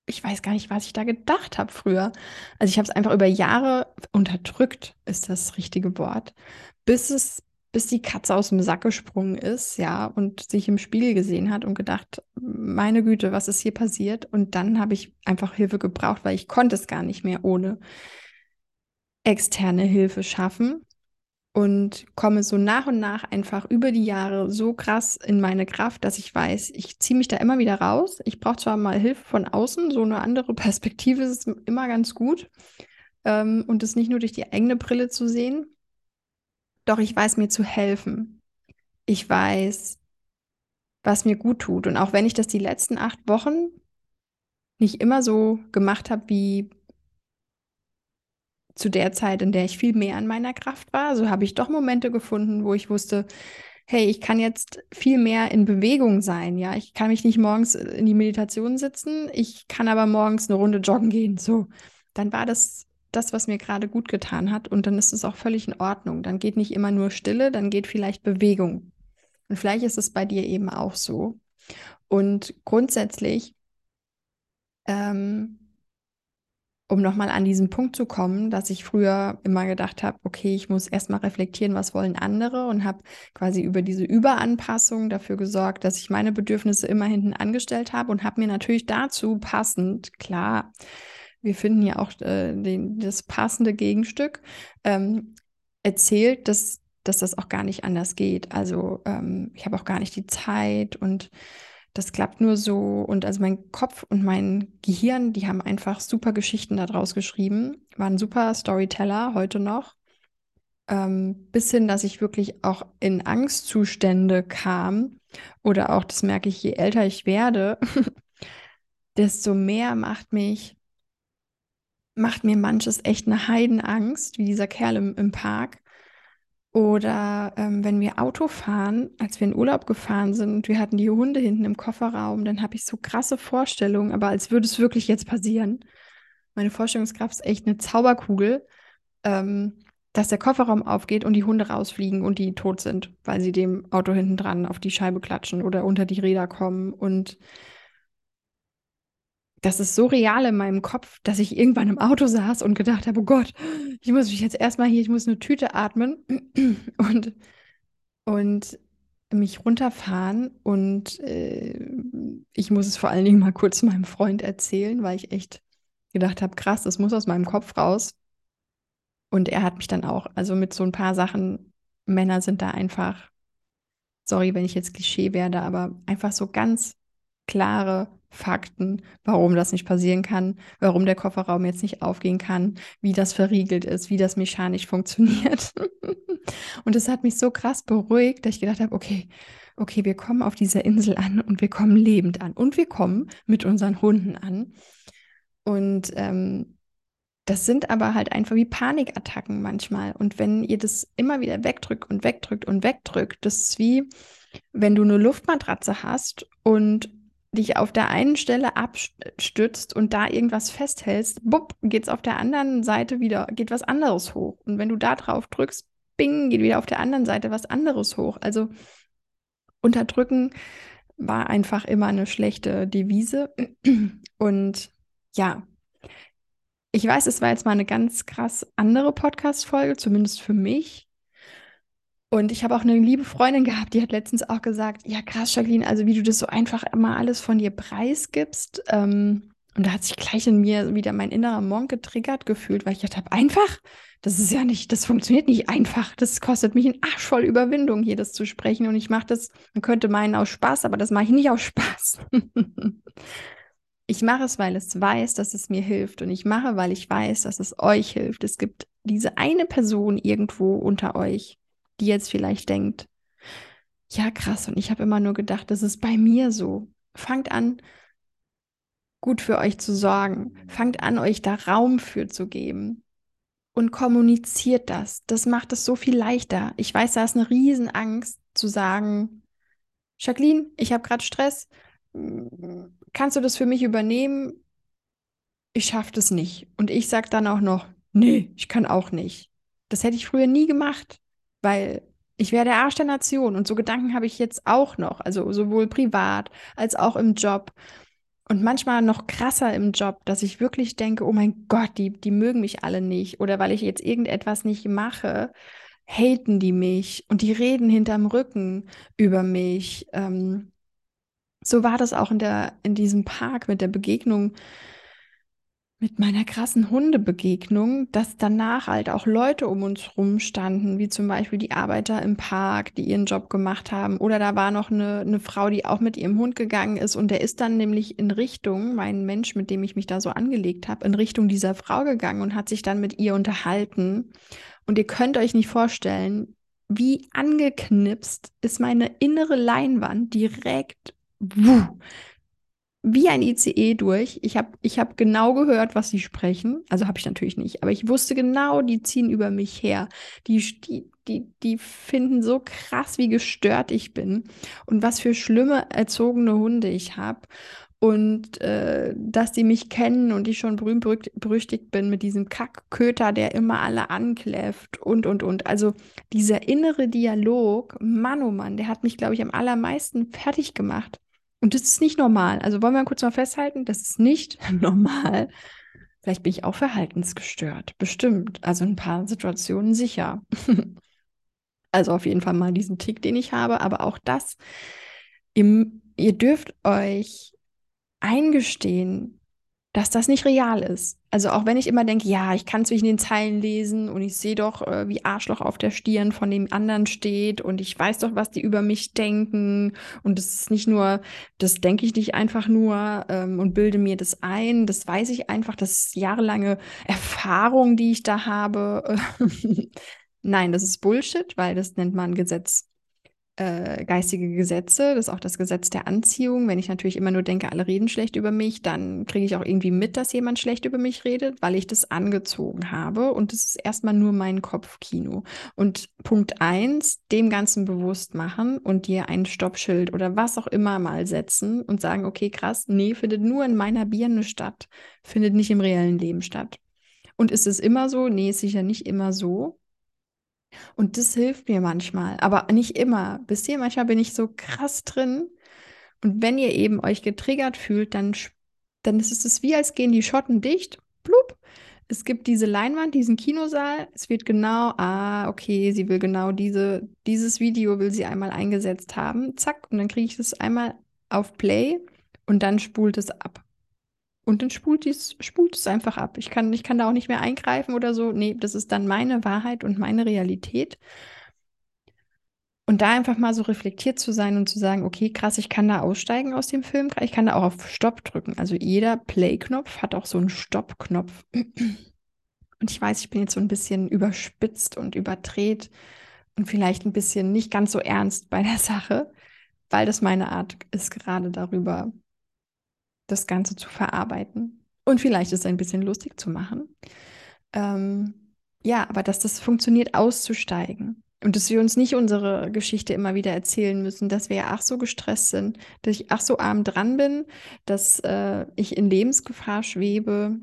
ich weiß gar nicht, was ich da gedacht habe früher. Also ich habe es einfach über Jahre unterdrückt, ist das richtige Wort, bis es, bis die Katze aus dem Sack gesprungen ist, ja, und sich im Spiegel gesehen hat und gedacht, meine Güte, was ist hier passiert? Und dann habe ich einfach Hilfe gebraucht, weil ich konnte es gar nicht mehr ohne externe Hilfe schaffen und komme so nach und nach einfach über die Jahre so krass in meine Kraft, dass ich weiß, ich ziehe mich da immer wieder raus. Ich brauche zwar mal Hilfe von außen, so eine andere Perspektive ist immer ganz gut ähm, und es nicht nur durch die eigene Brille zu sehen. Doch ich weiß mir zu helfen. Ich weiß, was mir gut tut. Und auch wenn ich das die letzten acht Wochen nicht immer so gemacht habe, wie zu der Zeit, in der ich viel mehr an meiner Kraft war. So habe ich doch Momente gefunden, wo ich wusste, hey, ich kann jetzt viel mehr in Bewegung sein. Ja, ich kann mich nicht morgens in die Meditation sitzen, ich kann aber morgens eine Runde joggen gehen. So, dann war das das, was mir gerade gut getan hat und dann ist es auch völlig in Ordnung. Dann geht nicht immer nur Stille, dann geht vielleicht Bewegung. Und vielleicht ist es bei dir eben auch so. Und grundsätzlich ähm, um nochmal an diesen Punkt zu kommen, dass ich früher immer gedacht habe, okay, ich muss erstmal reflektieren, was wollen andere und habe quasi über diese Überanpassung dafür gesorgt, dass ich meine Bedürfnisse immer hinten angestellt habe und habe mir natürlich dazu passend, klar, wir finden ja auch äh, den, das passende Gegenstück, ähm, erzählt, dass, dass das auch gar nicht anders geht. Also ähm, ich habe auch gar nicht die Zeit und das klappt nur so. Und also mein Kopf und mein Gehirn, die haben einfach super Geschichten daraus geschrieben, waren super Storyteller heute noch. Ähm, bis hin, dass ich wirklich auch in Angstzustände kam. Oder auch, das merke ich, je älter ich werde, desto mehr macht mich, macht mir manches echt eine Heidenangst, wie dieser Kerl im, im Park. Oder ähm, wenn wir Auto fahren, als wir in Urlaub gefahren sind und wir hatten die Hunde hinten im Kofferraum, dann habe ich so krasse Vorstellungen, aber als würde es wirklich jetzt passieren. Meine Vorstellungskraft ist echt eine Zauberkugel, ähm, dass der Kofferraum aufgeht und die Hunde rausfliegen und die tot sind, weil sie dem Auto hinten dran auf die Scheibe klatschen oder unter die Räder kommen. Und das ist so real in meinem Kopf, dass ich irgendwann im Auto saß und gedacht habe, oh Gott, ich muss mich jetzt erstmal hier, ich muss eine Tüte atmen und, und mich runterfahren und äh, ich muss es vor allen Dingen mal kurz meinem Freund erzählen, weil ich echt gedacht habe, krass, das muss aus meinem Kopf raus. Und er hat mich dann auch, also mit so ein paar Sachen, Männer sind da einfach, sorry, wenn ich jetzt Klischee werde, aber einfach so ganz klare Fakten, warum das nicht passieren kann, warum der Kofferraum jetzt nicht aufgehen kann, wie das verriegelt ist, wie das mechanisch funktioniert. und es hat mich so krass beruhigt, dass ich gedacht habe, okay, okay, wir kommen auf dieser Insel an und wir kommen lebend an und wir kommen mit unseren Hunden an. Und ähm, das sind aber halt einfach wie Panikattacken manchmal. Und wenn ihr das immer wieder wegdrückt und wegdrückt und wegdrückt, das ist wie, wenn du eine Luftmatratze hast und dich auf der einen Stelle abstützt und da irgendwas festhältst, bupp, geht es auf der anderen Seite wieder, geht was anderes hoch. Und wenn du da drauf drückst, bing, geht wieder auf der anderen Seite was anderes hoch. Also unterdrücken war einfach immer eine schlechte Devise. Und ja, ich weiß, es war jetzt mal eine ganz krass andere Podcast-Folge, zumindest für mich. Und ich habe auch eine liebe Freundin gehabt, die hat letztens auch gesagt, ja krass, Jacqueline, also wie du das so einfach immer alles von dir preisgibst. Ähm, und da hat sich gleich in mir wieder mein innerer Monk getriggert gefühlt, weil ich gedacht habe, einfach, das ist ja nicht, das funktioniert nicht einfach. Das kostet mich ein Arsch voll Überwindung, hier das zu sprechen. Und ich mache das, man könnte meinen aus Spaß, aber das mache ich nicht aus Spaß. ich mache es, weil es weiß, dass es mir hilft. Und ich mache, weil ich weiß, dass es euch hilft. Es gibt diese eine Person irgendwo unter euch, die jetzt vielleicht denkt, ja krass, und ich habe immer nur gedacht, das ist bei mir so. Fangt an, gut für euch zu sorgen. Fangt an, euch da Raum für zu geben. Und kommuniziert das. Das macht es so viel leichter. Ich weiß, da ist eine Riesenangst zu sagen, Jacqueline, ich habe gerade Stress. Kannst du das für mich übernehmen? Ich schaffe das nicht. Und ich sage dann auch noch, nee, ich kann auch nicht. Das hätte ich früher nie gemacht weil Ich wäre der Arsch der Nation. Und so Gedanken habe ich jetzt auch noch, also sowohl privat als auch im Job. Und manchmal noch krasser im Job, dass ich wirklich denke, oh mein Gott, die, die mögen mich alle nicht. Oder weil ich jetzt irgendetwas nicht mache, haten die mich und die reden hinterm Rücken über mich. Ähm, so war das auch in, der, in diesem Park mit der Begegnung mit meiner krassen Hundebegegnung, dass danach halt auch Leute um uns rum standen, wie zum Beispiel die Arbeiter im Park, die ihren Job gemacht haben. Oder da war noch eine, eine Frau, die auch mit ihrem Hund gegangen ist. Und der ist dann nämlich in Richtung, mein Mensch, mit dem ich mich da so angelegt habe, in Richtung dieser Frau gegangen und hat sich dann mit ihr unterhalten. Und ihr könnt euch nicht vorstellen, wie angeknipst ist meine innere Leinwand direkt wuh, wie ein ICE durch. Ich habe ich hab genau gehört, was sie sprechen. Also habe ich natürlich nicht, aber ich wusste genau, die ziehen über mich her. Die, die, die, die finden so krass, wie gestört ich bin und was für schlimme erzogene Hunde ich habe. Und äh, dass die mich kennen und ich schon berühmt berüchtigt bin mit diesem Kackköter, der immer alle ankläfft und, und, und. Also dieser innere Dialog, Mann, oh Mann, der hat mich, glaube ich, am allermeisten fertig gemacht. Und das ist nicht normal. Also wollen wir kurz mal festhalten, das ist nicht normal. Vielleicht bin ich auch verhaltensgestört. Bestimmt. Also in ein paar Situationen sicher. also auf jeden Fall mal diesen Tick, den ich habe. Aber auch das, ihr, ihr dürft euch eingestehen, dass das nicht real ist. Also auch wenn ich immer denke, ja, ich kann zwischen den Zeilen lesen und ich sehe doch, äh, wie Arschloch auf der Stirn von dem anderen steht und ich weiß doch, was die über mich denken. Und das ist nicht nur, das denke ich nicht einfach nur ähm, und bilde mir das ein, das weiß ich einfach, das ist jahrelange Erfahrung, die ich da habe. Nein, das ist Bullshit, weil das nennt man Gesetz äh, geistige Gesetze. Das ist auch das Gesetz der Anziehung. Wenn ich natürlich immer nur denke, alle reden schlecht über mich, dann kriege ich auch irgendwie mit, dass jemand schlecht über mich redet, weil ich das angezogen habe. Und das ist erstmal nur mein Kopfkino. Und Punkt eins, dem Ganzen bewusst machen und dir ein Stoppschild oder was auch immer mal setzen und sagen, okay, krass, nee, findet nur in meiner Birne statt, findet nicht im reellen Leben statt. Und ist es immer so? Nee, ist sicher nicht immer so. Und das hilft mir manchmal, aber nicht immer. Bis ihr, manchmal bin ich so krass drin. Und wenn ihr eben euch getriggert fühlt, dann, dann ist es wie, als gehen die Schotten dicht. Blub. Es gibt diese Leinwand, diesen Kinosaal. Es wird genau, ah, okay, sie will genau diese, dieses Video will sie einmal eingesetzt haben. Zack. Und dann kriege ich das einmal auf Play und dann spult es ab. Und dann spult es, spult es einfach ab. Ich kann, ich kann da auch nicht mehr eingreifen oder so. Nee, das ist dann meine Wahrheit und meine Realität. Und da einfach mal so reflektiert zu sein und zu sagen, okay, krass, ich kann da aussteigen aus dem Film, ich kann da auch auf Stopp drücken. Also jeder Play-Knopf hat auch so einen Stopp-Knopf. Und ich weiß, ich bin jetzt so ein bisschen überspitzt und überdreht und vielleicht ein bisschen nicht ganz so ernst bei der Sache, weil das meine Art ist, gerade darüber das Ganze zu verarbeiten und vielleicht es ein bisschen lustig zu machen. Ähm, ja, aber dass das funktioniert, auszusteigen. Und dass wir uns nicht unsere Geschichte immer wieder erzählen müssen, dass wir ach so gestresst sind, dass ich ach so arm dran bin, dass äh, ich in Lebensgefahr schwebe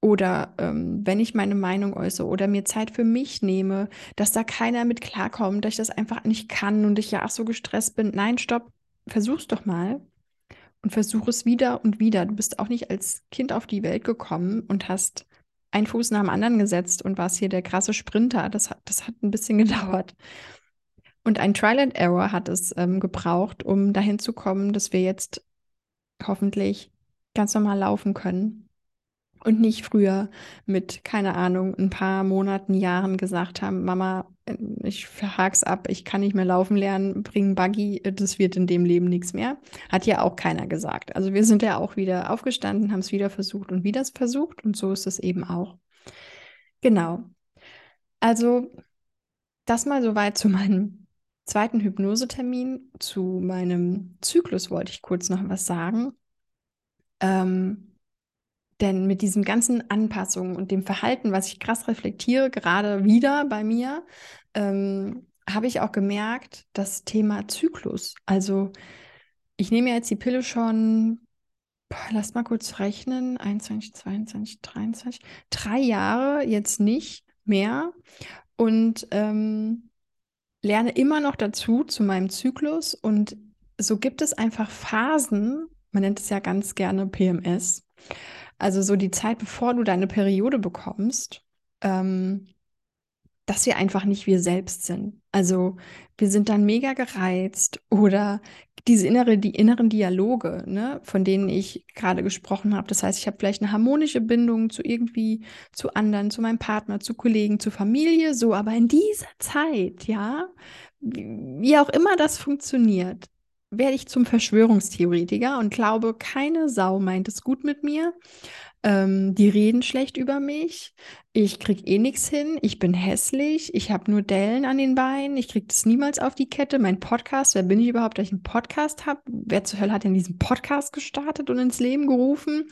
oder ähm, wenn ich meine Meinung äußere oder mir Zeit für mich nehme, dass da keiner mit klarkommt, dass ich das einfach nicht kann und ich ja ach so gestresst bin. Nein, stopp, versuch's doch mal und versuche es wieder und wieder. Du bist auch nicht als Kind auf die Welt gekommen und hast einen Fuß nach dem anderen gesetzt und warst hier der krasse Sprinter. Das hat, das hat ein bisschen gedauert. Und ein Trial and Error hat es ähm, gebraucht, um dahin zu kommen, dass wir jetzt hoffentlich ganz normal laufen können und nicht früher mit, keine Ahnung, ein paar Monaten, Jahren gesagt haben, Mama, ich verhak's ab, ich kann nicht mehr laufen lernen, bring Buggy, das wird in dem Leben nichts mehr. Hat ja auch keiner gesagt. Also wir sind ja auch wieder aufgestanden, haben es wieder versucht und wieder versucht und so ist es eben auch. Genau. Also das mal soweit zu meinem zweiten Hypnosetermin. Zu meinem Zyklus wollte ich kurz noch was sagen. Ähm, denn mit diesen ganzen Anpassungen und dem Verhalten, was ich krass reflektiere, gerade wieder bei mir, ähm, habe ich auch gemerkt, das Thema Zyklus. Also ich nehme jetzt die Pille schon, boah, lass mal kurz rechnen, 21, 22, 23, drei Jahre, jetzt nicht mehr. Und ähm, lerne immer noch dazu zu meinem Zyklus und so gibt es einfach Phasen, man nennt es ja ganz gerne PMS, also so die Zeit, bevor du deine Periode bekommst, ähm, dass wir einfach nicht wir selbst sind. Also wir sind dann mega gereizt oder diese innere, die inneren Dialoge, ne, von denen ich gerade gesprochen habe. Das heißt, ich habe vielleicht eine harmonische Bindung zu irgendwie, zu anderen, zu meinem Partner, zu Kollegen, zu Familie, so, aber in dieser Zeit, ja, wie, wie auch immer das funktioniert, werde ich zum Verschwörungstheoretiker und glaube, keine Sau meint es gut mit mir. Ähm, die reden schlecht über mich. Ich krieg eh nichts hin. Ich bin hässlich. Ich habe nur Dellen an den Beinen. Ich krieg das niemals auf die Kette. Mein Podcast, wer bin ich überhaupt, dass ich einen Podcast habe? Wer zur Hölle hat denn diesen Podcast gestartet und ins Leben gerufen?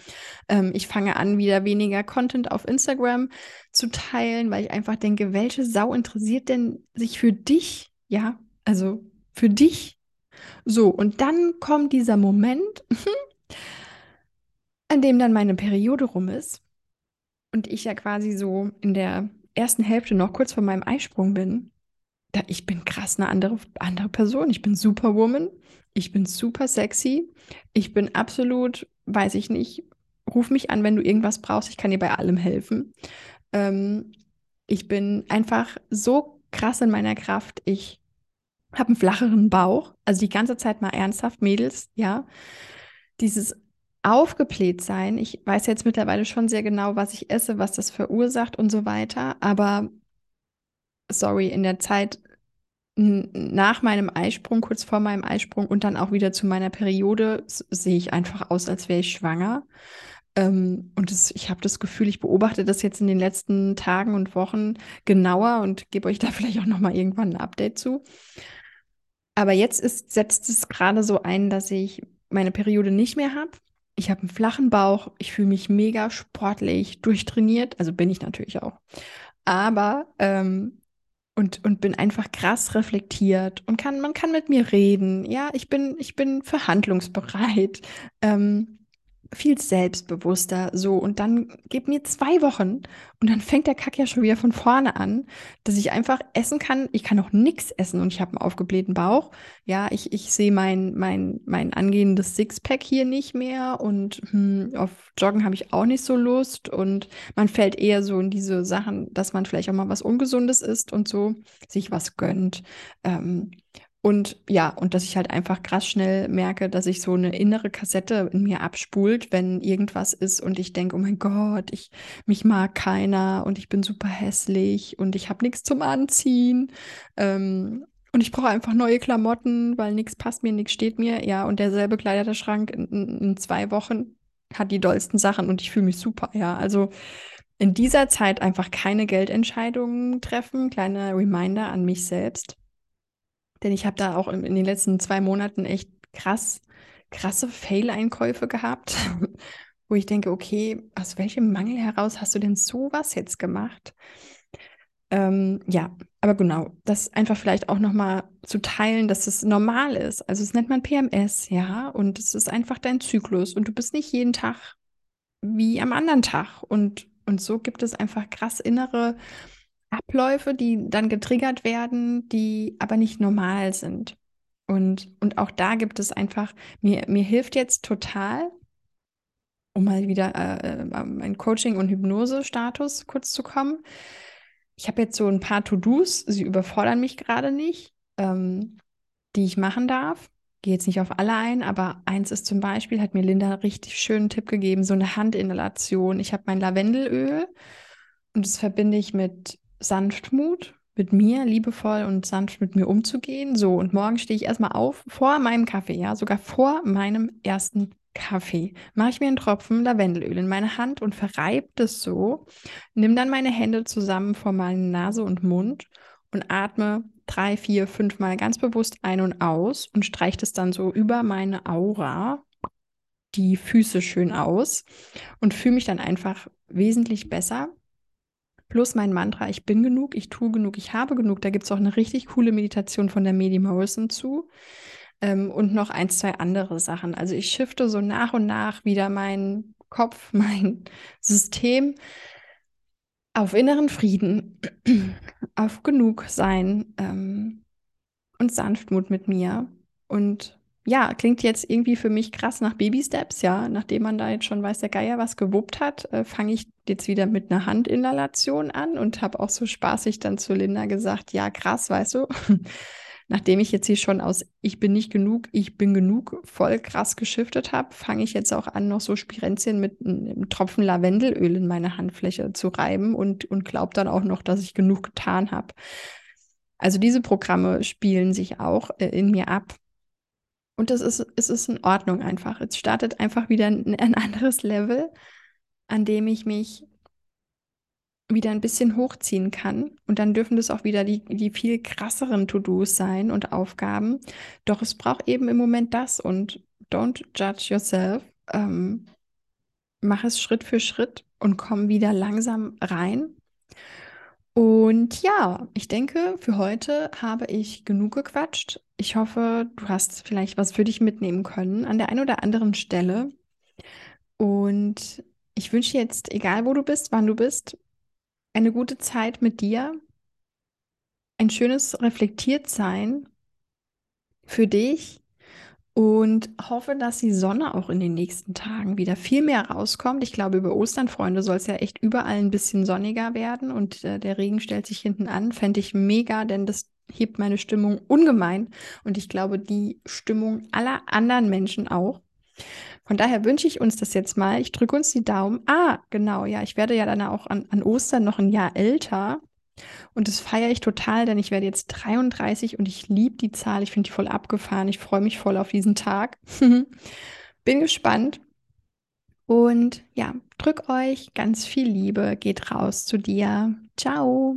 Ähm, ich fange an, wieder weniger Content auf Instagram zu teilen, weil ich einfach denke, welche Sau interessiert denn sich für dich? Ja, also für dich. So, und dann kommt dieser Moment, an dem dann meine Periode rum ist und ich ja quasi so in der ersten Hälfte noch kurz vor meinem Eisprung bin, da ich bin krass eine andere, andere Person. Ich bin Superwoman. Ich bin super sexy. Ich bin absolut, weiß ich nicht, ruf mich an, wenn du irgendwas brauchst. Ich kann dir bei allem helfen. Ähm, ich bin einfach so krass in meiner Kraft. Ich habe einen flacheren Bauch. Also die ganze Zeit mal ernsthaft, Mädels, ja. Dieses aufgebläht sein. Ich weiß jetzt mittlerweile schon sehr genau, was ich esse, was das verursacht und so weiter. Aber sorry, in der Zeit nach meinem Eisprung, kurz vor meinem Eisprung und dann auch wieder zu meiner Periode sehe ich einfach aus, als wäre ich schwanger. Ähm, und das, ich habe das Gefühl, ich beobachte das jetzt in den letzten Tagen und Wochen genauer und gebe euch da vielleicht auch noch mal irgendwann ein Update zu. Aber jetzt ist, setzt es gerade so ein, dass ich meine Periode nicht mehr habe ich habe einen flachen Bauch, ich fühle mich mega sportlich, durchtrainiert, also bin ich natürlich auch. Aber ähm, und, und bin einfach krass reflektiert und kann, man kann mit mir reden. Ja, ich bin, ich bin verhandlungsbereit. Ähm, viel selbstbewusster, so. Und dann gib mir zwei Wochen und dann fängt der Kack ja schon wieder von vorne an, dass ich einfach essen kann. Ich kann auch nichts essen und ich habe einen aufgeblähten Bauch. Ja, ich, ich sehe mein, mein, mein angehendes Sixpack hier nicht mehr und hm, auf Joggen habe ich auch nicht so Lust und man fällt eher so in diese Sachen, dass man vielleicht auch mal was Ungesundes isst und so, sich was gönnt. Ähm, und ja, und dass ich halt einfach krass schnell merke, dass ich so eine innere Kassette in mir abspult, wenn irgendwas ist und ich denke, oh mein Gott, ich, mich mag keiner und ich bin super hässlich und ich habe nichts zum Anziehen. Ähm, und ich brauche einfach neue Klamotten, weil nichts passt mir, nichts steht mir. Ja, und derselbe Kleiderschrank in, in, zwei Wochen hat die dollsten Sachen und ich fühle mich super. Ja, also in dieser Zeit einfach keine Geldentscheidungen treffen. Kleiner Reminder an mich selbst. Denn ich habe da auch in, den letzten zwei Monaten echt krass, krasse Fail-Einkäufe gehabt, wo ich denke, okay, aus welchem Mangel heraus hast du denn sowas jetzt gemacht? Ähm, ja, aber genau, das einfach vielleicht auch nochmal zu teilen, dass es normal ist. Also es nennt man PMS, ja, und es ist einfach dein Zyklus und du bist nicht jeden Tag wie am anderen Tag. Und, und so gibt es einfach krass innere Abläufe, die dann getriggert werden, die aber nicht normal sind. Und, und auch da gibt es einfach, mir, mir hilft jetzt total, um mal wieder äh, äh ein Coaching- und Hypnose-Status kurz zu kommen. Ich habe jetzt so ein paar To-Dos, sie überfordern mich gerade nicht, ähm, die ich machen darf. Gehe jetzt nicht auf alle ein, aber eins ist zum Beispiel, hat mir Linda einen richtig schönen Tipp gegeben, so eine Handinhalation. Ich habe mein Lavendelöl und das verbinde ich mit Sanftmut mit mir, liebevoll und sanft mit mir umzugehen. So, und morgen stehe ich erstmal auf vor meinem Kaffee, ja, sogar vor meinem ersten Kaffee. Mache ich mir einen Tropfen Lavendelöl in meine Hand und verreibe das so. Nimm dann meine Hände zusammen vor meine Nase und Mund und atme drei, vier, fünf Mal ganz bewusst ein und aus und streiche das dann so über meine Aura, die Füße schön aus und fühle mich dann einfach wesentlich besser plus mein Mantra, ich bin genug, ich tue genug, ich habe genug. Da gibt es auch eine richtig coole Meditation von der Medi Morrison zu. Ähm, und noch ein, zwei andere Sachen. Also ich shifte so nach und nach wieder meinen Kopf, mein System auf inneren Frieden, auf genug sein, ähm, und Sanftmut mit mir. Und ja, klingt jetzt irgendwie für mich krass nach Baby-Steps, ja. Nachdem man da jetzt schon weiß, der Geier was gewuppt hat, äh, fange ich jetzt wieder mit einer Handinhalation an und habe auch so spaßig dann zu Linda gesagt, ja, krass, weißt du, nachdem ich jetzt hier schon aus Ich bin nicht genug, ich bin genug voll krass geschiftet habe, fange ich jetzt auch an, noch so Spirenzien mit einem Tropfen Lavendelöl in meine Handfläche zu reiben und, und glaube dann auch noch, dass ich genug getan habe. Also diese Programme spielen sich auch äh, in mir ab. Und das ist, es ist in Ordnung einfach. Es startet einfach wieder ein, ein anderes Level, an dem ich mich wieder ein bisschen hochziehen kann. Und dann dürfen das auch wieder die, die viel krasseren To-Dos sein und Aufgaben. Doch es braucht eben im Moment das und don't judge yourself. Ähm, mach es Schritt für Schritt und komm wieder langsam rein. Und ja, ich denke, für heute habe ich genug gequatscht. Ich hoffe, du hast vielleicht was für dich mitnehmen können an der einen oder anderen Stelle. Und ich wünsche jetzt, egal wo du bist, wann du bist, eine gute Zeit mit dir, ein schönes Reflektiertsein für dich und hoffe, dass die Sonne auch in den nächsten Tagen wieder viel mehr rauskommt. Ich glaube, über Ostern, Freunde, soll es ja echt überall ein bisschen sonniger werden und äh, der Regen stellt sich hinten an. Fände ich mega, denn das hebt meine Stimmung ungemein und ich glaube, die Stimmung aller anderen Menschen auch. Von daher wünsche ich uns das jetzt mal. Ich drücke uns die Daumen. Ah, genau, ja, ich werde ja dann auch an, an Ostern noch ein Jahr älter. Und das feiere ich total, denn ich werde jetzt 33 und ich liebe die Zahl. Ich finde die voll abgefahren. Ich freue mich voll auf diesen Tag. Bin gespannt. Und ja, drück euch ganz viel Liebe. Geht raus zu dir. Ciao.